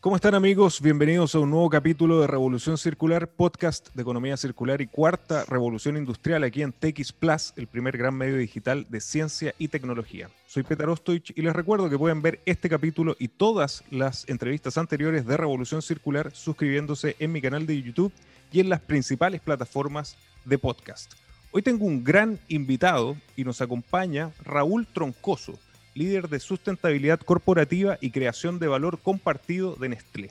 ¿Cómo están amigos? Bienvenidos a un nuevo capítulo de Revolución Circular, podcast de economía circular y cuarta revolución industrial aquí en TX Plus, el primer gran medio digital de ciencia y tecnología. Soy Petar Ostoich y les recuerdo que pueden ver este capítulo y todas las entrevistas anteriores de Revolución Circular suscribiéndose en mi canal de YouTube y en las principales plataformas de podcast. Hoy tengo un gran invitado y nos acompaña Raúl Troncoso, líder de sustentabilidad corporativa y creación de valor compartido de Nestlé.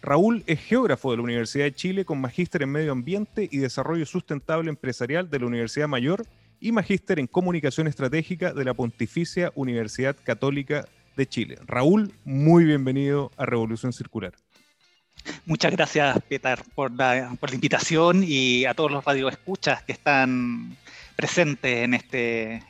Raúl es geógrafo de la Universidad de Chile con magíster en medio ambiente y desarrollo sustentable empresarial de la Universidad Mayor y magíster en comunicación estratégica de la Pontificia Universidad Católica de Chile. Raúl, muy bienvenido a Revolución Circular. Muchas gracias, Petar, por la, invitación y a todos los radioescuchas que están presentes en, este,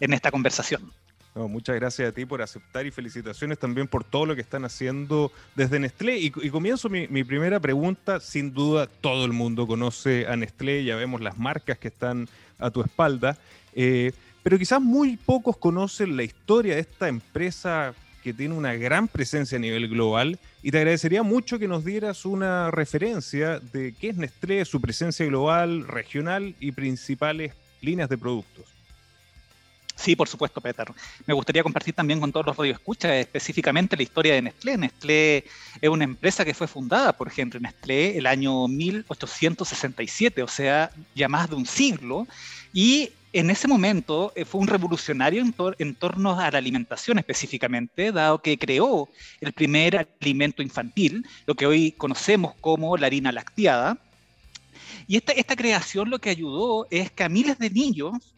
en esta conversación. Muchas gracias a ti por aceptar y felicitaciones también por todo lo que están haciendo desde Nestlé. Y, comienzo mi, mi, primera pregunta. Sin duda, todo el mundo conoce a Nestlé, ya vemos las marcas que están a tu espalda. Eh, pero quizás muy pocos conocen la historia de esta empresa que tiene una gran presencia a nivel global. Y te agradecería mucho que nos dieras una referencia de qué es Nestlé, su presencia global, regional y principales líneas de productos. Sí, por supuesto, Peter. Me gustaría compartir también con todos los radioescuchas específicamente la historia de Nestlé. Nestlé es una empresa que fue fundada por Henry Nestlé el año 1867, o sea, ya más de un siglo, y en ese momento fue un revolucionario en, torno a la alimentación específicamente, dado que creó el primer alimento infantil, lo que hoy conocemos como la harina lacteada. Y esta, esta creación lo que ayudó es que a miles de niños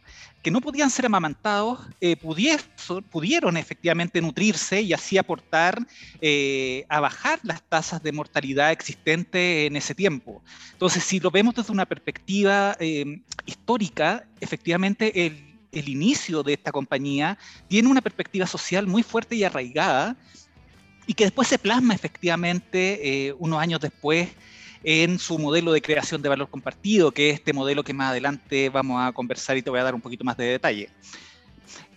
que no podían ser amamantados eh, pudieron, pudieron, efectivamente nutrirse y así aportar eh, a bajar las tasas de mortalidad existentes en ese tiempo. Entonces, si lo vemos desde una perspectiva eh, histórica, efectivamente el, el, inicio de esta compañía tiene una perspectiva social muy fuerte y arraigada y que después se plasma efectivamente unos años después en su modelo de creación de valor compartido, que es este modelo que más adelante vamos a conversar y te voy a dar un poquito más de detalle.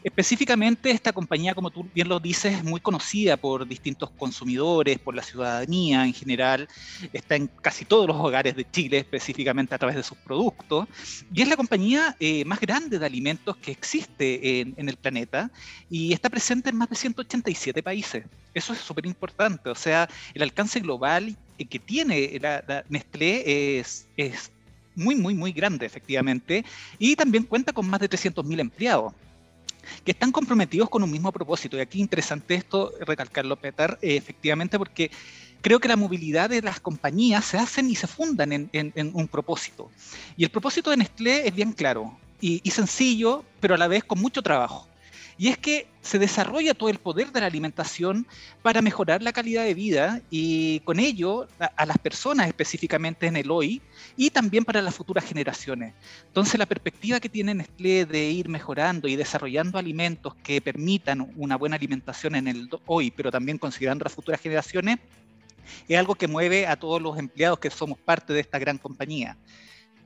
Específicamente, esta compañía, como tú bien lo dices, es muy conocida por distintos consumidores, por la ciudadanía en general, está en casi todos los hogares de Chile, específicamente a través de sus productos, y es la compañía eh, más grande de alimentos que existe en, en, el planeta y está presente en más de 187 países. Eso es súper importante, o sea, el alcance global que tiene la, la Nestlé es, es muy, muy, muy grande, efectivamente, y también cuenta con más de 300.000 empleados que están comprometidos con un mismo propósito. Y aquí interesante esto, recalcarlo, Peter, eh, efectivamente, porque creo que la movilidad de las compañías se hacen y se fundan en, en, en un propósito. Y el propósito de Nestlé es bien claro y, y sencillo, pero a la vez con mucho trabajo. Y es que se desarrolla todo el poder de la alimentación para mejorar la calidad de vida y con ello a, a, las personas específicamente en el hoy y también para las futuras generaciones. Entonces la perspectiva que tiene Nestlé de ir mejorando y desarrollando alimentos que permitan una buena alimentación en el hoy, pero también considerando las futuras generaciones, es algo que mueve a todos los empleados que somos parte de esta gran compañía.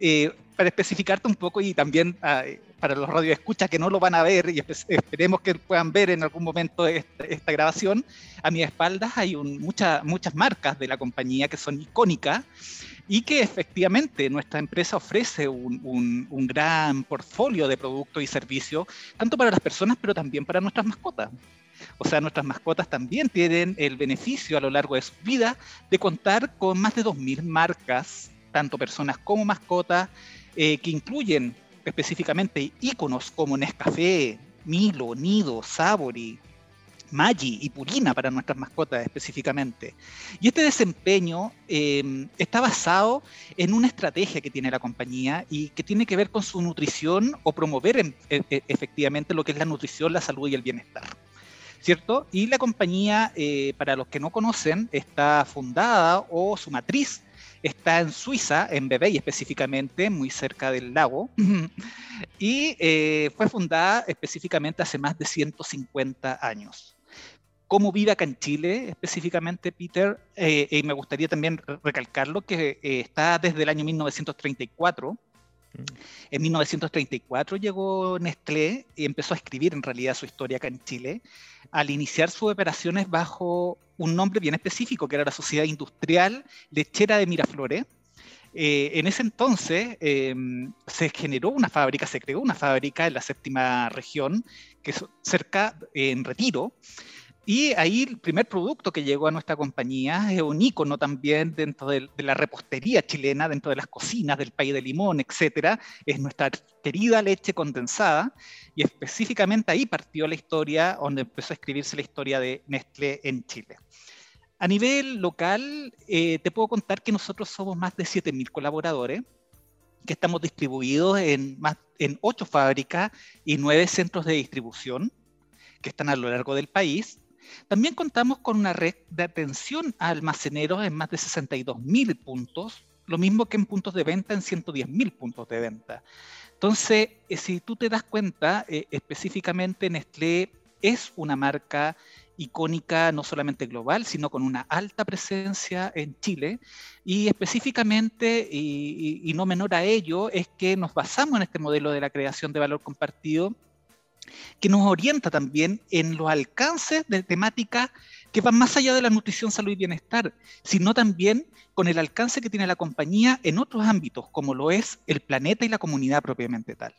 Eh, para especificarte un poco y también uh, para los radioescuchas que no lo van a ver y esperemos que puedan ver en algún momento esta, grabación, a mi espaldas hay un, mucha, muchas marcas de la compañía que son icónicas y que efectivamente nuestra empresa ofrece un gran portfolio de productos y servicios, tanto para las personas pero también para nuestras mascotas. O sea, nuestras mascotas también tienen el beneficio a lo largo de su vida de contar con más de 2.000 marcas, tanto personas como mascotas, eh, que incluyen específicamente iconos como Nescafé, Milo, Nido, Sabori, Maggi y Purina para nuestras mascotas específicamente. Y este desempeño em, está basado en una estrategia que tiene la compañía y que tiene que ver con su nutrición o promover e, e, efectivamente lo que es la nutrición, la salud y el bienestar. ¿Cierto? Y la compañía, eh, para los que no conocen, está fundada o su matriz está en Suiza, en Bebey específicamente, muy cerca del lago, y eh, fue fundada específicamente hace más de 150 años cómo vive acá en Chile específicamente, Peter, eh, y me gustaría también recalcarlo, que eh, está desde el año 1934. En 1934 llegó Nestlé y empezó a escribir en realidad su historia acá en Chile, al iniciar sus operaciones bajo un nombre bien específico, que era la Sociedad Industrial Lechera de Miraflores. Eh, en ese entonces em, se generó una fábrica, se creó una fábrica en la séptima región, que es cerca, en Retiro, y ahí el primer producto que llegó a nuestra compañía es un icono también dentro de, la repostería chilena, dentro de las cocinas del país de limón, etcétera, es nuestra querida leche condensada. Y específicamente ahí partió la historia, donde empezó a escribirse la historia de Nestlé en Chile. A nivel local, eh, te puedo contar que nosotros somos más de 7.000 colaboradores, que estamos distribuidos en, más, en 8 fábricas y 9 centros de distribución que están a lo largo del país también contamos con una red de atención a almaceneros en más de 62.000 puntos, lo mismo que en puntos de venta en 110.000 puntos de venta. Entonces, eh, si tú te das cuenta, eh, específicamente Nestlé es una marca icónica no solamente global, sino con una alta presencia en Chile. Y específicamente, y, no menor a ello, es que nos basamos en este modelo de la creación de valor compartido que nos orienta también en los alcances de temática que van más allá de la nutrición, salud y bienestar, sino también con el alcance que tiene la compañía en otros ámbitos, como lo es el planeta y la comunidad propiamente tal.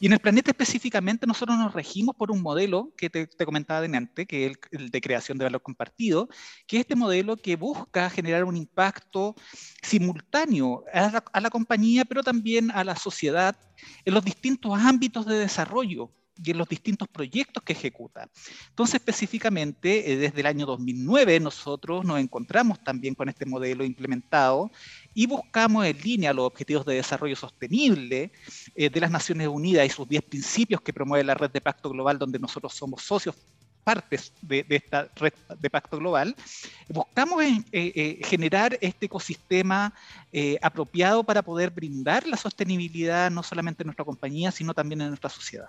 Y en el planeta específicamente nosotros nos regimos por un modelo que te, comentaba delante, que es el, de creación de valor compartido, que es este modelo que busca generar un impacto simultáneo a la compañía, pero también a la sociedad en los distintos ámbitos de desarrollo y en los distintos proyectos que ejecuta. Entonces, específicamente, eh, desde el año 2009 nosotros nos encontramos también con este modelo implementado y buscamos en línea los objetivos de desarrollo sostenible eh, de las Naciones Unidas y sus 10 principios que promueve la red de pacto global, donde nosotros somos socios partes de, esta red de pacto global, buscamos eh, generar este ecosistema apropiado para poder brindar la sostenibilidad no solamente en nuestra compañía, sino también en nuestra sociedad.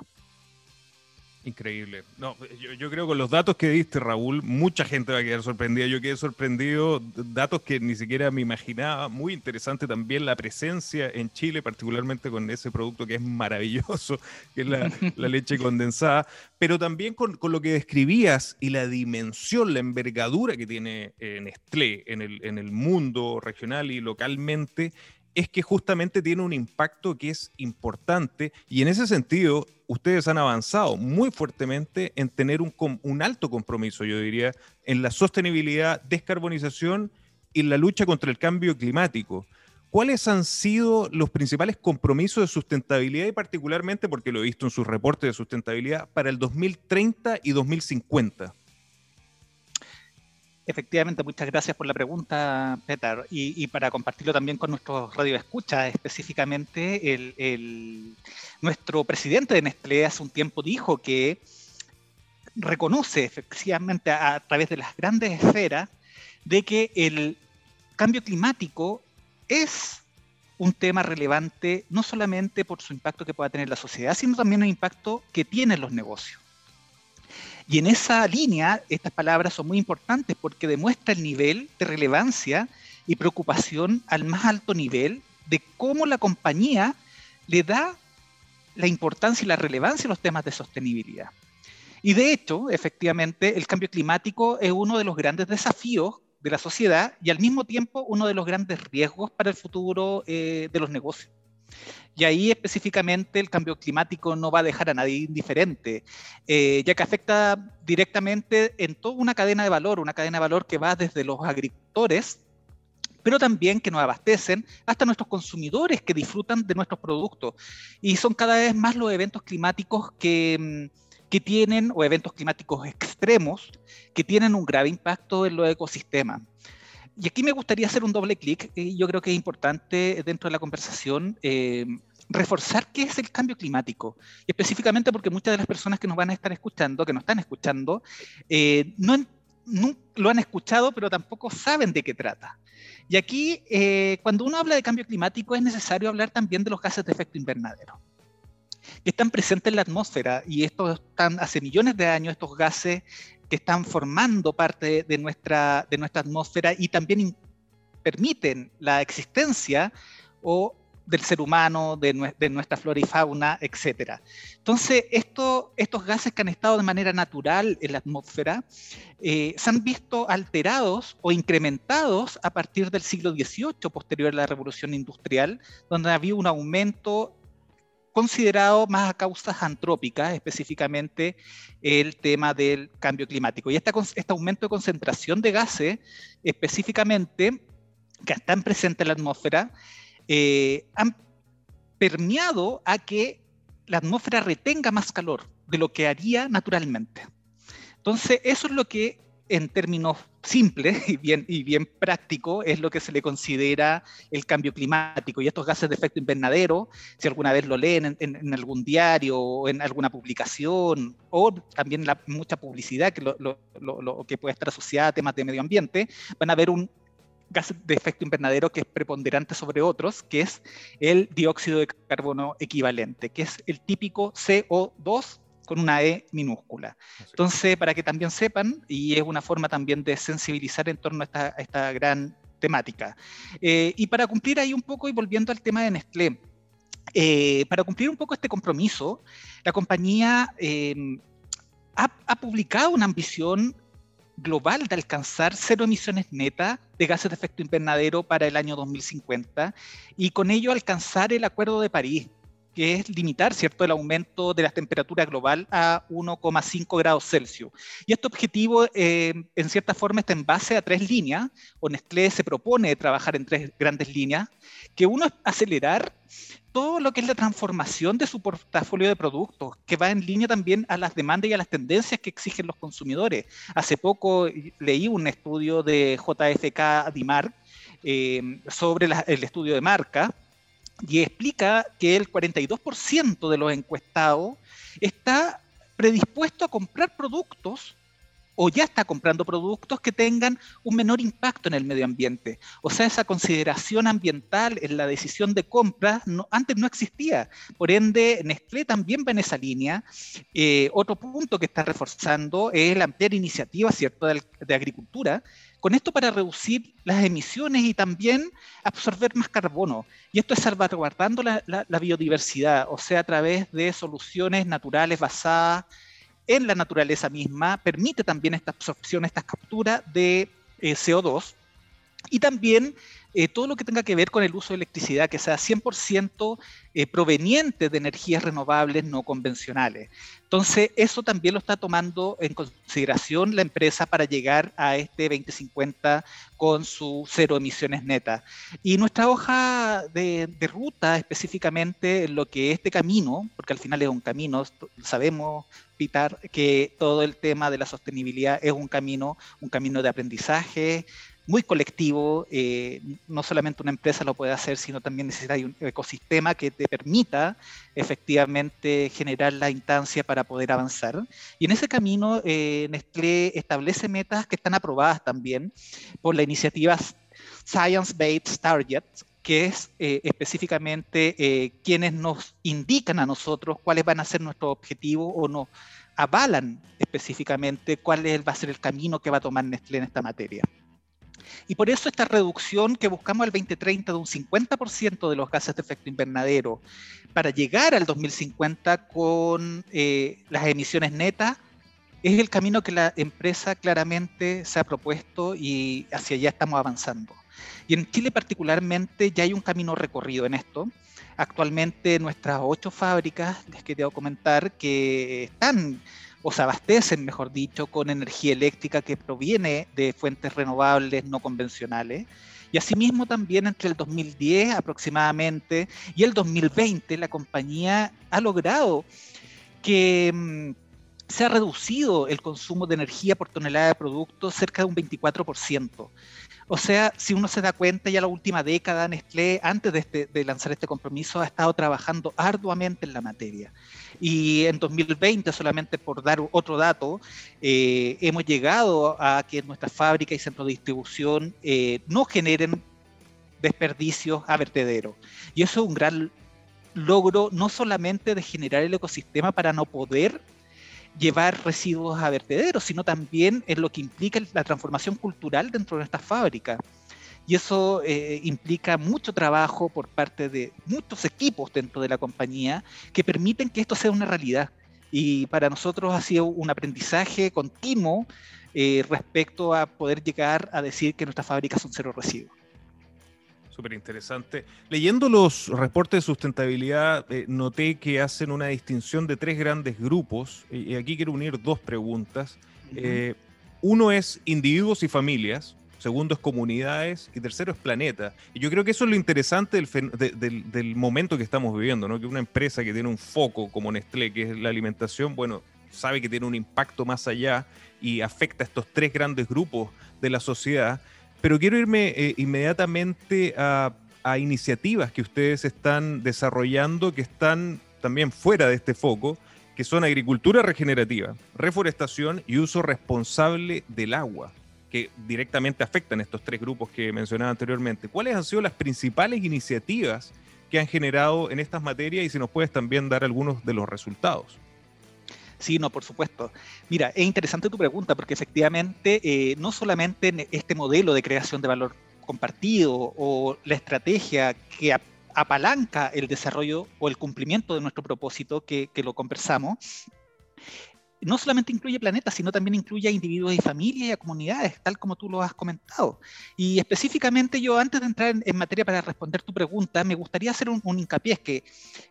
Increíble. No, yo, creo que con los datos que diste, Raúl, mucha gente va a quedar sorprendida. Yo quedé sorprendido, datos que ni siquiera me imaginaba. Muy interesante también la presencia en Chile, particularmente con ese producto que es maravilloso, que es la, leche condensada, pero también con, con, lo que describías y la dimensión, la envergadura que tiene eh, Nestlé en el, en el mundo regional y localmente es que justamente tiene un impacto que es importante y en ese sentido ustedes han avanzado muy fuertemente en tener un, alto compromiso, yo diría, en la sostenibilidad, descarbonización y la lucha contra el cambio climático. ¿Cuáles han sido los principales compromisos de sustentabilidad y particularmente, porque lo he visto en sus reportes de sustentabilidad, para el 2030 y 2050? Efectivamente, muchas gracias por la pregunta, Peter. Y, para compartirlo también con nuestros radioescuchas, específicamente, nuestro presidente de Nestlé hace un tiempo dijo que reconoce efectivamente a, través de las grandes esferas de que el cambio climático es un tema relevante no solamente por su impacto que pueda tener la sociedad, sino también el impacto que tienen los negocios. Y en esa línea, estas palabras son muy importantes porque demuestra el nivel de relevancia y preocupación al más alto nivel de cómo la compañía le da la importancia y la relevancia a los temas de sostenibilidad. Y de hecho, efectivamente, el cambio climático es uno de los grandes desafíos de la sociedad y al mismo tiempo uno de los grandes riesgos para el futuro eh, de los negocios. Y ahí específicamente el cambio climático no va a dejar a nadie indiferente, eh, ya que afecta directamente en toda una cadena de valor, una cadena de valor que va desde los agricultores, pero también que nos abastecen, hasta nuestros consumidores que disfrutan de nuestros productos. Y son cada vez más los eventos climáticos que, mm, que tienen, o eventos climáticos extremos, que tienen un grave impacto en los ecosistemas. Y aquí me gustaría hacer un doble clic, y yo creo que es importante dentro de la conversación eh, reforzar qué es el cambio climático, y específicamente porque muchas de las personas que nos van a estar escuchando, que nos están escuchando, eh, no, no, lo han escuchado, pero tampoco saben de qué trata. Y aquí, eh, cuando uno habla de cambio climático, es necesario hablar también de los gases de efecto invernadero, que están presentes en la atmósfera, y estos están hace millones de años, estos gases que están formando parte de nuestra, de nuestra atmósfera y también permiten la existencia o del ser humano, de, nuestra flora y fauna, etc. Entonces, esto, estos gases que han estado de manera natural en la atmósfera eh, se han visto alterados o incrementados a partir del siglo XVIII, posterior a la revolución industrial, donde había un aumento considerado más a causas antrópicas, específicamente el tema del cambio climático. Y este aumento de concentración de gases, específicamente, que están presentes en la atmósfera, eh, han permeado a que la atmósfera retenga más calor de lo que haría naturalmente. Entonces, eso es lo que en términos simples y bien, y bien práctico, es lo que se le considera el cambio climático. Y estos gases de efecto invernadero, si alguna vez lo leen en, algún diario o en alguna publicación, o también la, mucha publicidad que, lo, lo, que puede estar asociada a temas de medio ambiente, van a ver un gas de efecto invernadero que es preponderante sobre otros, que es el dióxido de carbono equivalente, que es el típico CO2 con una E minúscula. Entonces, para que también sepan, y es una forma también de sensibilizar en torno a esta, gran temática. Eh, y para cumplir ahí un poco, y volviendo al tema de Nestlé, eh, para cumplir un poco este compromiso, la compañía eh, ha, ha, publicado una ambición global de alcanzar cero emisiones netas de gases de efecto invernadero para el año 2050 y con ello alcanzar el Acuerdo de París que es limitar ¿cierto? el aumento de la temperatura global a 1,5 grados Celsius. Y este objetivo, eh, en cierta forma, está en base a tres líneas, o se propone trabajar en tres grandes líneas, que uno es acelerar todo lo que es la transformación de su portafolio de productos, que va en línea también a las demandas y a las tendencias que exigen los consumidores. Hace poco leí un estudio de JFK Dimar eh, sobre el estudio de marca, y explica que el 42% de los encuestados está predispuesto a comprar productos o ya está comprando productos que tengan un menor impacto en el medio ambiente. O sea, esa consideración ambiental en la decisión de compra antes no existía. Por ende, Nestlé también va en esa línea. Eh, otro punto que está reforzando es la amplia iniciativa ¿cierto? de agricultura con esto para reducir las emisiones y también absorber más carbono. Y esto es salvaguardando la, biodiversidad, o sea, a través de soluciones naturales basadas en la naturaleza misma, permite también esta absorción, esta captura de eh, CO2 y también eh, todo lo que tenga que ver con el uso de electricidad, que sea 100% eh, proveniente de energías renovables no convencionales. Entonces, eso también lo está tomando en consideración la empresa para llegar a este 2050 con su cero emisiones netas. Y nuestra hoja de, de ruta, específicamente lo que este camino, porque al final es un camino, sabemos, Pitar, que todo el tema de la sostenibilidad es un camino, un camino de aprendizaje, muy colectivo, eh, no solamente una empresa lo puede hacer, sino también necesita un ecosistema que te permita efectivamente generar la instancia para poder avanzar. Y en ese camino, eh, Nestlé establece metas que están aprobadas también por la iniciativa Science Based Targets, que es eh, específicamente quienes nos indican a nosotros cuáles van a ser nuestros objetivos o nos avalan específicamente cuál va a ser el camino que va a tomar Nestlé en esta materia. Y por eso esta reducción que buscamos al 2030 de un 50% de los gases de efecto invernadero para llegar al 2050 con eh, las emisiones netas es el camino que la empresa claramente se ha propuesto y hacia allá estamos avanzando. Y en Chile particularmente ya hay un camino recorrido en esto. Actualmente nuestras ocho fábricas, les quería comentar, que están o se abastecen, mejor dicho, con energía eléctrica que proviene de fuentes renovables no convencionales. Y asimismo también entre el 2010 aproximadamente y el 2020 la compañía ha logrado que mm, se ha reducido el consumo de energía por tonelada de productos cerca de un 24%. O sea, si uno se da cuenta, ya la última década Nestlé, antes de, este, de, lanzar este compromiso, ha estado trabajando arduamente en la materia. Y en 2020, solamente por dar otro dato, eh, hemos llegado a que nuestras fábricas y centros de distribución eh, no generen desperdicios a vertedero. Y eso es un gran logro, no solamente de generar el ecosistema para no poder llevar residuos a vertederos, sino también en lo que implica la transformación cultural dentro de nuestra fábrica. Y eso eh, implica mucho trabajo por parte de muchos equipos dentro de la compañía que permiten que esto sea una realidad. Y para nosotros ha sido un aprendizaje continuo eh, respecto a poder llegar a decir que nuestras fábricas son cero residuos. Súper interesante. Leyendo los reportes de sustentabilidad, eh, noté que hacen una distinción de tres grandes grupos. Y aquí quiero unir dos preguntas. Eh, uno es individuos y familias, segundo es comunidades y tercero es planeta. Y yo creo que eso es lo interesante del, momento que estamos viviendo, ¿no? que una empresa que tiene un foco como Nestlé, que es la alimentación, bueno, sabe que tiene un impacto más allá y afecta a estos tres grandes grupos de la sociedad. Pero quiero irme eh, inmediatamente a, iniciativas que ustedes están desarrollando que están también fuera de este foco, que son agricultura regenerativa, reforestación y uso responsable del agua, que directamente afectan estos tres grupos que mencionaba anteriormente. ¿Cuáles han sido las principales iniciativas que han generado en estas materias y si nos puedes también dar algunos de los resultados? Sí, no, por supuesto. Mira, es interesante tu pregunta porque efectivamente eh, no solamente en este modelo de creación de valor compartido o la estrategia que apalanca el desarrollo o el cumplimiento de nuestro propósito que, que lo conversamos, no solamente incluye planetas, sino también incluye a individuos y familias y a comunidades, tal como tú lo has comentado. Y específicamente yo, antes de entrar en, materia para responder tu pregunta, me gustaría hacer un, hincapié, es que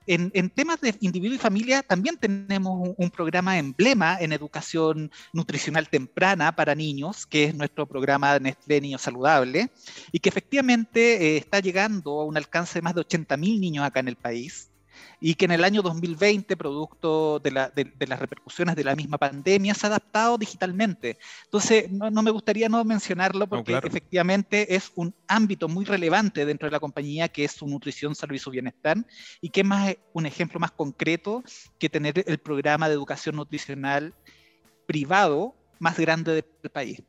en, temas de individuo y familia también tenemos un, programa emblema en educación nutricional temprana para niños, que es nuestro programa Nestlé Niño Saludable, y que efectivamente eh, está llegando a un alcance de más de 80.000 niños acá en el país y que en el año 2020, producto de, las repercusiones de la misma pandemia, se ha adaptado digitalmente. Entonces, no, me gustaría no mencionarlo porque efectivamente es un ámbito muy relevante dentro de la compañía que es su nutrición, salud y su bienestar, y que es más un ejemplo más concreto que tener el programa de educación nutricional privado más grande del país.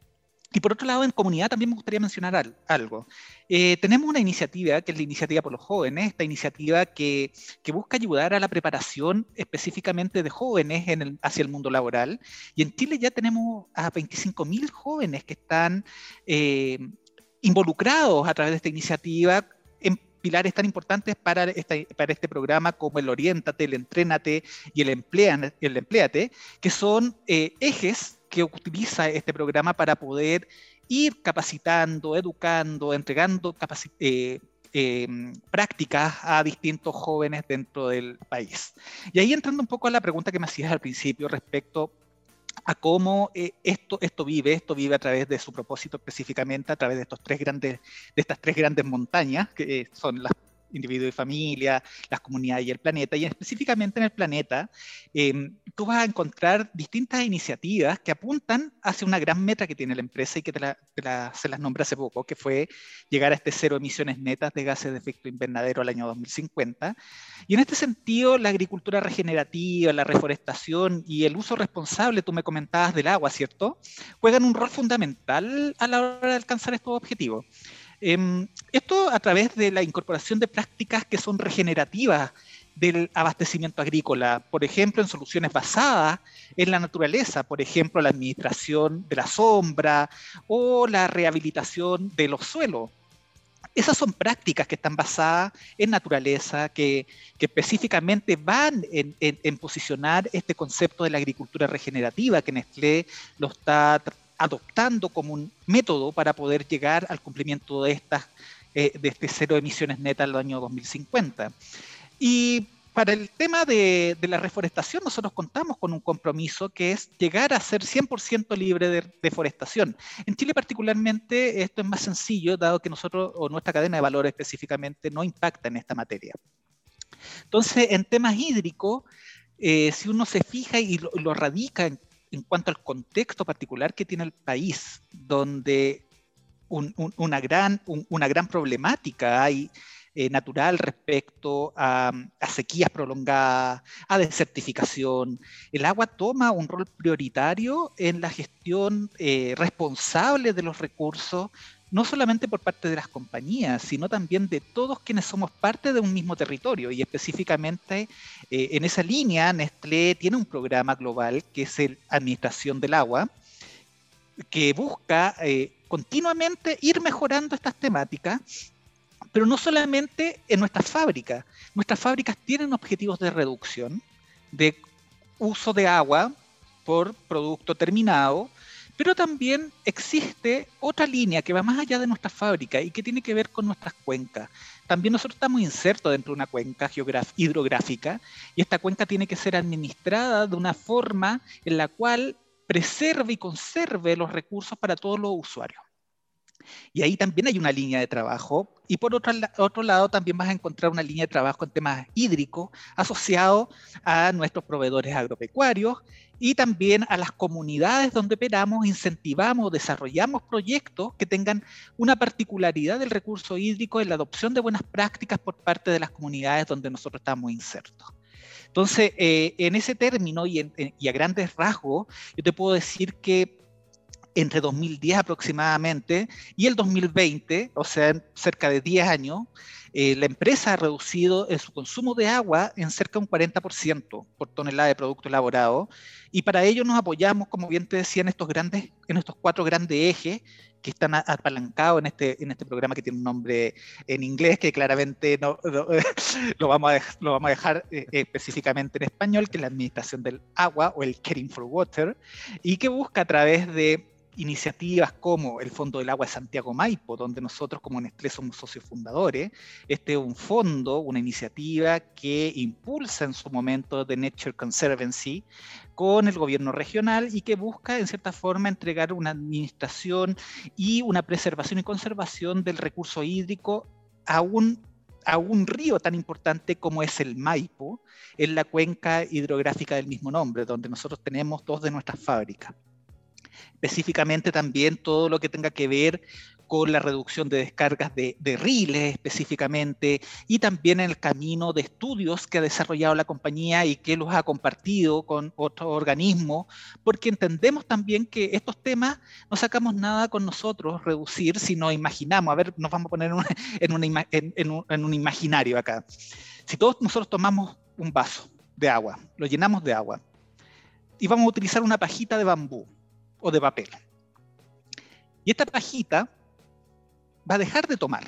Y por otro lado, en comunidad también me gustaría mencionar algo. Eh, tenemos una iniciativa, que es la iniciativa por los jóvenes, esta iniciativa que, busca ayudar a la preparación específicamente de jóvenes hacia el mundo laboral. Y en Chile ya tenemos a 25.000 jóvenes que están eh, involucrados a través de esta iniciativa en pilares tan importantes para, para este programa como el Oriéntate, el Entrénate y el, el Empleate, que son eh, ejes que utiliza este programa para poder ir capacitando, educando, entregando eh, em, prácticas a distintos jóvenes dentro del país. Y ahí entrando un poco a la pregunta que me hacías al principio respecto a cómo eh, esto, esto vive, esto vive a través de su propósito específicamente, a través de estos tres grandes, de estas tres grandes montañas, que son las individuo y familia, las comunidades y el planeta. Y específicamente en el planeta, em, tú vas a encontrar distintas iniciativas que apuntan hacia una gran meta que tiene la empresa y que te se las nombra hace poco, que fue llegar a este cero emisiones netas de gases de efecto invernadero al año 2050. Y en este sentido, la agricultura regenerativa, la reforestación y el uso responsable, tú me comentabas del agua, ¿cierto? Juegan un rol fundamental a la hora de alcanzar estos objetivos. Em, esto a través de la incorporación de prácticas que son regenerativas del abastecimiento agrícola, por ejemplo, en soluciones basadas en la naturaleza, por ejemplo, la administración de la sombra o la rehabilitación de los suelos. Esas son prácticas que están basadas en naturaleza, que, específicamente van en, posicionar este concepto de la agricultura regenerativa, que Nestlé lo está adoptando como un método para poder llegar al cumplimiento de, estas, eh, de este cero emisiones netas al año 2050. Y para el tema de, la reforestación, nosotros contamos con un compromiso que es llegar a ser 100% libre de deforestación. En Chile particularmente esto es más sencillo, dado que nosotros, o nuestra cadena de valor específicamente, no impacta en esta materia. Entonces, en temas hídricos, eh, si uno se fija y lo, radica en, cuanto al contexto particular que tiene el país, donde una, gran, una gran problemática hay eh, natural respecto a, sequías prolongadas, a desertificación. El agua toma un rol prioritario en la gestión eh, responsable de los recursos, no solamente por parte de las compañías, sino también de todos quienes somos parte de un mismo territorio. Y específicamente eh, en esa línea, Nestlé tiene un programa global que es el Administración del Agua, que busca continuamente ir mejorando estas temáticas pero no solamente en nuestras fábricas. Nuestras fábricas tienen objetivos de reducción, de uso de agua por producto terminado, pero también existe otra línea que va más allá de nuestra fábrica y que tiene que ver con nuestras cuencas. También nosotros estamos insertos dentro de una cuenca hidrográfica y esta cuenca tiene que ser administrada de una forma en la cual preserve y conserve los recursos para todos los usuarios. Y ahí también hay una línea de trabajo. Y por otro, otro lado, también vas a encontrar una línea de trabajo en temas hídricos asociado a nuestros proveedores agropecuarios y también a las comunidades donde operamos, incentivamos, desarrollamos proyectos que tengan una particularidad del recurso hídrico en la adopción de buenas prácticas por parte de las comunidades donde nosotros estamos insertos. Entonces, eh, en ese término y, y a grandes rasgos, yo te puedo decir que entre 2010 aproximadamente y el 2020, o sea, en cerca de 10 años, eh, la empresa ha reducido su consumo de agua en cerca de un 40% por tonelada de producto elaborado y para ello nos apoyamos, como bien te decía, en estos, grandes, en estos cuatro grandes ejes que están apalancados en este, en este programa que tiene un nombre en inglés que claramente no, lo, vamos a dejar, lo vamos a dejar específicamente en español, que es la administración del agua o el Caring for Water, y que busca a través de iniciativas como el Fondo del Agua de Santiago Maipo, donde nosotros como Nestlé somos socios fundadores. Este es un fondo, una iniciativa que impulsa en su momento The Nature Conservancy con el gobierno regional y que busca en cierta forma entregar una administración y una preservación y conservación del recurso hídrico a un a un río tan importante como es el Maipo, en la cuenca hidrográfica del mismo nombre, donde nosotros tenemos dos de nuestras fábricas específicamente también todo lo que tenga que ver con la reducción de descargas de, riles específicamente y también en el camino de estudios que ha desarrollado la compañía y que los ha compartido con otros organismos, porque entendemos también que estos temas no sacamos nada con nosotros reducir si no imaginamos, a ver, nos vamos a poner en, un, imaginario acá. Si todos nosotros tomamos un vaso de agua, lo llenamos de agua y vamos a utilizar una pajita de bambú, o de papel. Y esta pajita va a dejar de tomar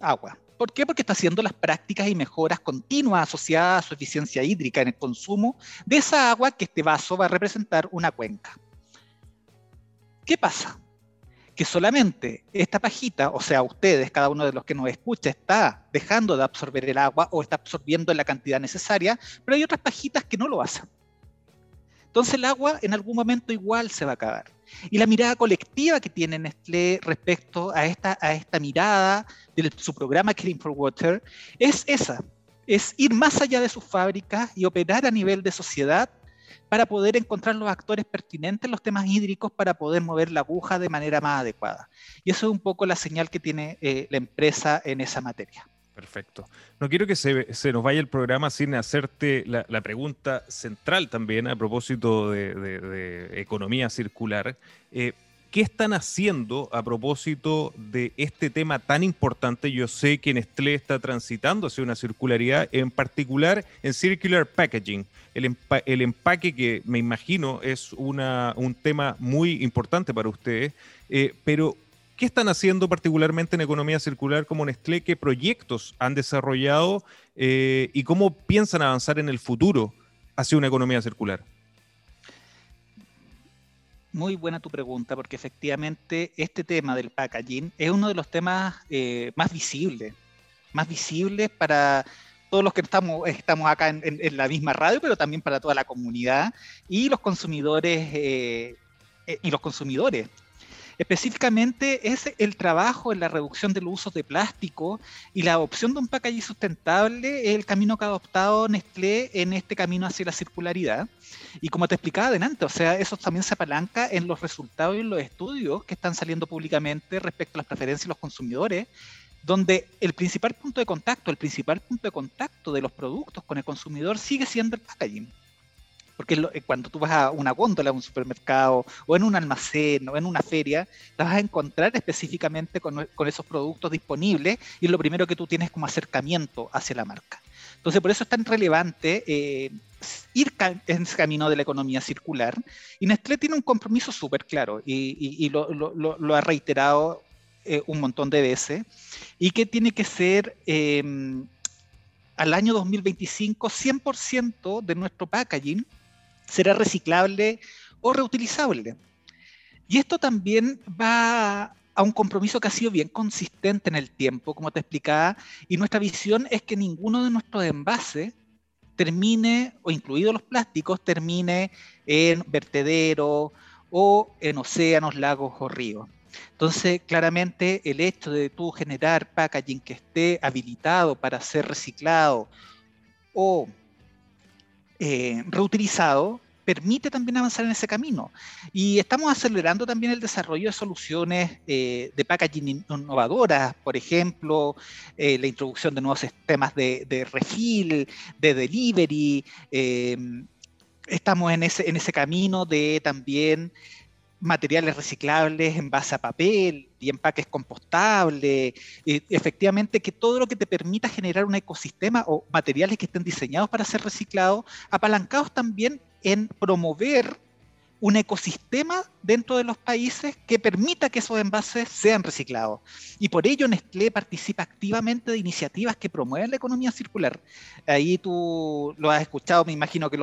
agua. ¿Por qué? Porque está haciendo las prácticas y mejoras continuas asociadas a su eficiencia hídrica en el consumo de esa agua que este vaso va a representar una cuenca. ¿Qué pasa? Que solamente esta pajita, o sea, ustedes, cada uno de los que nos escucha, está dejando de absorber el agua o está absorbiendo la cantidad necesaria, pero hay otras pajitas que no lo hacen. Entonces el agua en algún momento igual se va a acabar. Y la mirada colectiva que tiene Nestlé respecto a esta, a esta mirada de su programa Clean for Water es esa, es ir más allá de sus fábricas y operar a nivel de sociedad para poder encontrar los actores pertinentes en los temas hídricos para poder mover la aguja de manera más adecuada. Y eso es un poco la señal que tiene eh, la empresa en esa materia. Perfecto. No quiero que se, nos vaya el programa sin hacerte la, pregunta central también a propósito de, economía circular. Eh, ¿Qué están haciendo a propósito de este tema tan importante? Yo sé que Nestlé está transitando hacia una circularidad, en particular en Circular Packaging, el, el empaque que me imagino es una, un tema muy importante para ustedes, eh, pero ¿Qué están haciendo particularmente en economía circular como Nestlé? ¿Qué proyectos han desarrollado eh, y cómo piensan avanzar en el futuro hacia una economía circular? Muy buena tu pregunta, porque efectivamente este tema del packaging es uno de los temas eh, más visibles, más visibles para, todos los que estamos, estamos acá en, la misma radio, pero también para toda la comunidad y los consumidores eh, y los consumidores. Específicamente es el trabajo en la reducción de los usos de plástico y la adopción de un packaging sustentable, el camino que ha adoptado Nestlé en este camino hacia la circularidad. Y como te explicaba adelante, o sea, eso también se apalanca en los resultados y en los estudios que están saliendo públicamente respecto a las preferencias de los consumidores donde el principal punto de contacto, el principal punto de contacto de los productos con el consumidor sigue siendo el packaging. Porque eh, cuando tú vas a una góndola, a un supermercado, o en un almacén, o en una feria, te vas a encontrar específicamente con, esos productos disponibles y lo primero que tú tienes como acercamiento hacia la marca. Entonces, por eso es tan relevante eh, ir en ese camino de la economía circular. Y Nestlé tiene un compromiso súper claro y, lo, ha reiterado eh, un montón de veces, y que tiene que ser em, al año 2025 100% de nuestro packaging será reciclable o reutilizable. Y esto también va a un compromiso que ha sido bien consistente en el tiempo, como te explicaba, y nuestra visión es que ninguno de nuestros envases termine, o incluidos los plásticos, termine en vertederos o en océanos, lagos o ríos. Entonces, claramente, el hecho de tú generar packaging que esté habilitado para ser reciclado o eh, reutilizado, permite también avanzar en ese camino. Y estamos acelerando también el desarrollo de soluciones eh, de packaging innovadoras, por ejemplo, eh, la introducción de nuevos sistemas de, de refill, de delivery. estamos en ese, en ese camino de también materiales reciclables en base a papel y empaques compostables, efectivamente que todo lo que te permita generar un ecosistema o materiales que estén diseñados para ser reciclados, apalancados también en promover un ecosistema dentro de los países que permita que esos envases sean reciclados. Y por ello Nestlé participa activamente de iniciativas que promueven la economía circular. Ahí tú lo has escuchado, me imagino que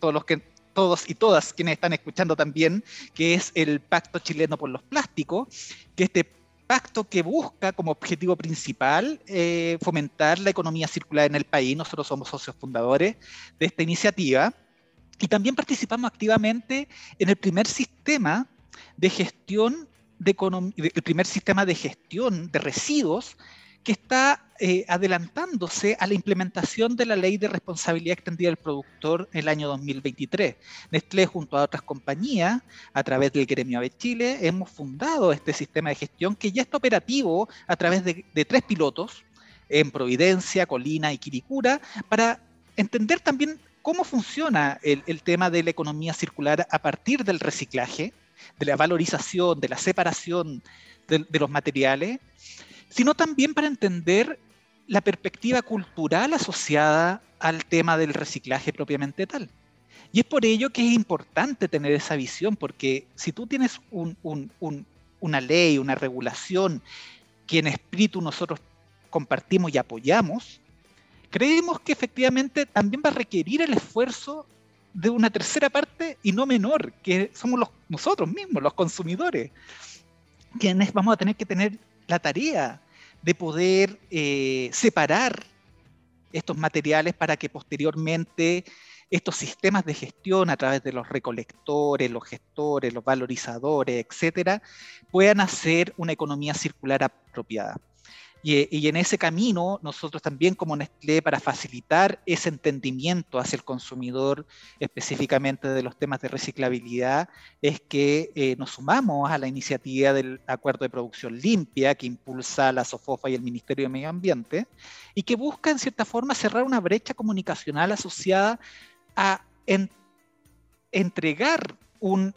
todos los que todos y todas quienes están escuchando también, que es el Pacto Chileno por los Plásticos, que este pacto que busca como objetivo principal eh, fomentar la economía circular en el país. Nosotros somos socios fundadores de esta iniciativa y también participamos activamente en el primer sistema de gestión de el primer sistema de gestión de residuos que está eh, adelantándose a la implementación de la ley de responsabilidad extendida del productor en el año 2023. Nestlé junto a otras compañías, a través del Gremio de Chile, hemos fundado este sistema de gestión que ya está operativo a través de, tres pilotos en Providencia, Colina y Quiricura, para entender también cómo funciona el, tema de la economía circular a partir del reciclaje, de la valorización, de la separación de los materiales sino también para entender la perspectiva cultural asociada al tema del reciclaje propiamente tal. Y es por ello que es importante tener esa visión, porque si tú tienes una ley, una regulación que en espíritu nosotros compartimos y apoyamos, creemos que efectivamente también va a requerir el esfuerzo de una tercera parte y no menor, que somos nosotros mismos, los consumidores, quienes vamos a tener que tener la tarea de poder eh, separar estos materiales para que posteriormente estos sistemas de gestión a través de los recolectores, los gestores, los valorizadores, etcétera, puedan hacer una economía circular apropiada. Y, en ese camino, nosotros también como Nestlé, para facilitar ese entendimiento hacia el consumidor, específicamente de los temas de reciclabilidad, es que eh, nos sumamos a la iniciativa del Acuerdo de Producción Limpia que impulsa la SOFOFA y el Ministerio de Medio Ambiente, y que busca en cierta forma cerrar una brecha comunicacional asociada a entregar un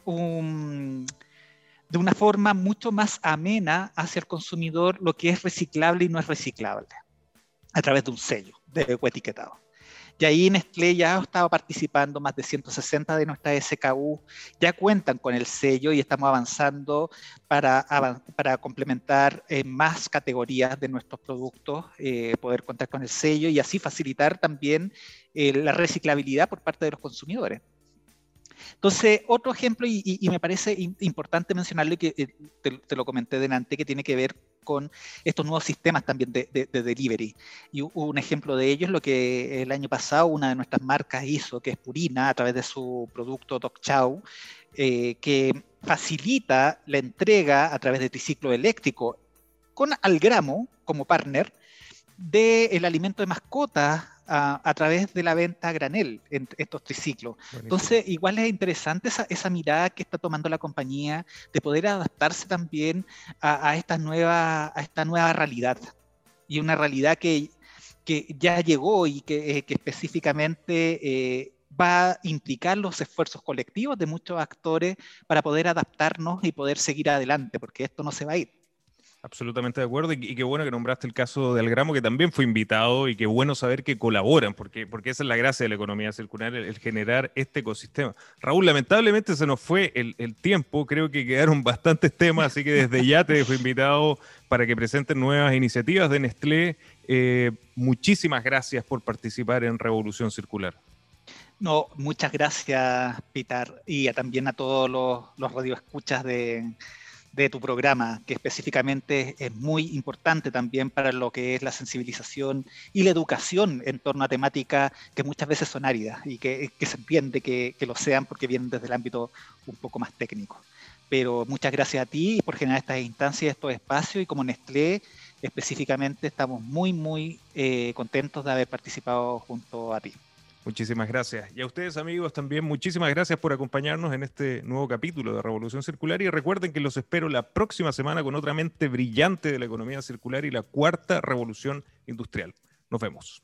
de una forma mucho más amena hacia el consumidor lo que es reciclable y no es reciclable, a través de un sello de etiquetado. Y ahí Nestlé ya ha estado participando, más de 160 de nuestras SKU ya cuentan con el sello y estamos avanzando para, para complementar eh, más categorías de nuestros productos, eh, poder contar con el sello y así facilitar también eh, la reciclabilidad por parte de los consumidores. Entonces, otro ejemplo, y, me parece importante mencionarlo, que eh, te, lo comenté delante, que tiene que ver con estos nuevos sistemas también de, delivery. Y un ejemplo de ello es lo que el año pasado una de nuestras marcas hizo, que es Purina, a través de su producto Doc Chow, eh, que facilita la entrega a través de triciclo eléctrico con Algramo como partner del alimento de mascotas a, través de la venta a granel en estos triciclos. Entonces, igual es interesante esa, esa, mirada que está tomando la compañía de poder adaptarse también a, esta, nueva, a esta nueva realidad. Y una realidad que, que ya llegó y que, eh, específicamente eh, va a implicar los esfuerzos colectivos de muchos actores para poder adaptarnos y poder seguir adelante, porque esto no se va a ir. Absolutamente de acuerdo y, qué bueno que nombraste el caso de Algramo, que también fue invitado y qué bueno saber que colaboran, porque, porque esa es la gracia de la economía circular, el, generar este ecosistema. Raúl, lamentablemente se nos fue el, tiempo, creo que quedaron bastantes temas, así que desde ya te dejo invitado para que presenten nuevas iniciativas de Nestlé. Eh, muchísimas gracias por participar en Revolución Circular. No, muchas gracias, Pitar, y también a todos los, los radioescuchas de de tu programa, que específicamente es muy importante también para lo que es la sensibilización y la educación en torno a temáticas que muchas veces son áridas y que, se entiende que, lo sean porque vienen desde el ámbito un poco más técnico. Pero muchas gracias a ti por generar estas instancias, estos espacios y como Nestlé específicamente estamos muy, muy eh, contentos de haber participado junto a ti. Muchísimas gracias. Y a ustedes amigos también muchísimas gracias por acompañarnos en este nuevo capítulo de Revolución Circular y recuerden que los espero la próxima semana con otra mente brillante de la economía circular y la cuarta revolución industrial. Nos vemos.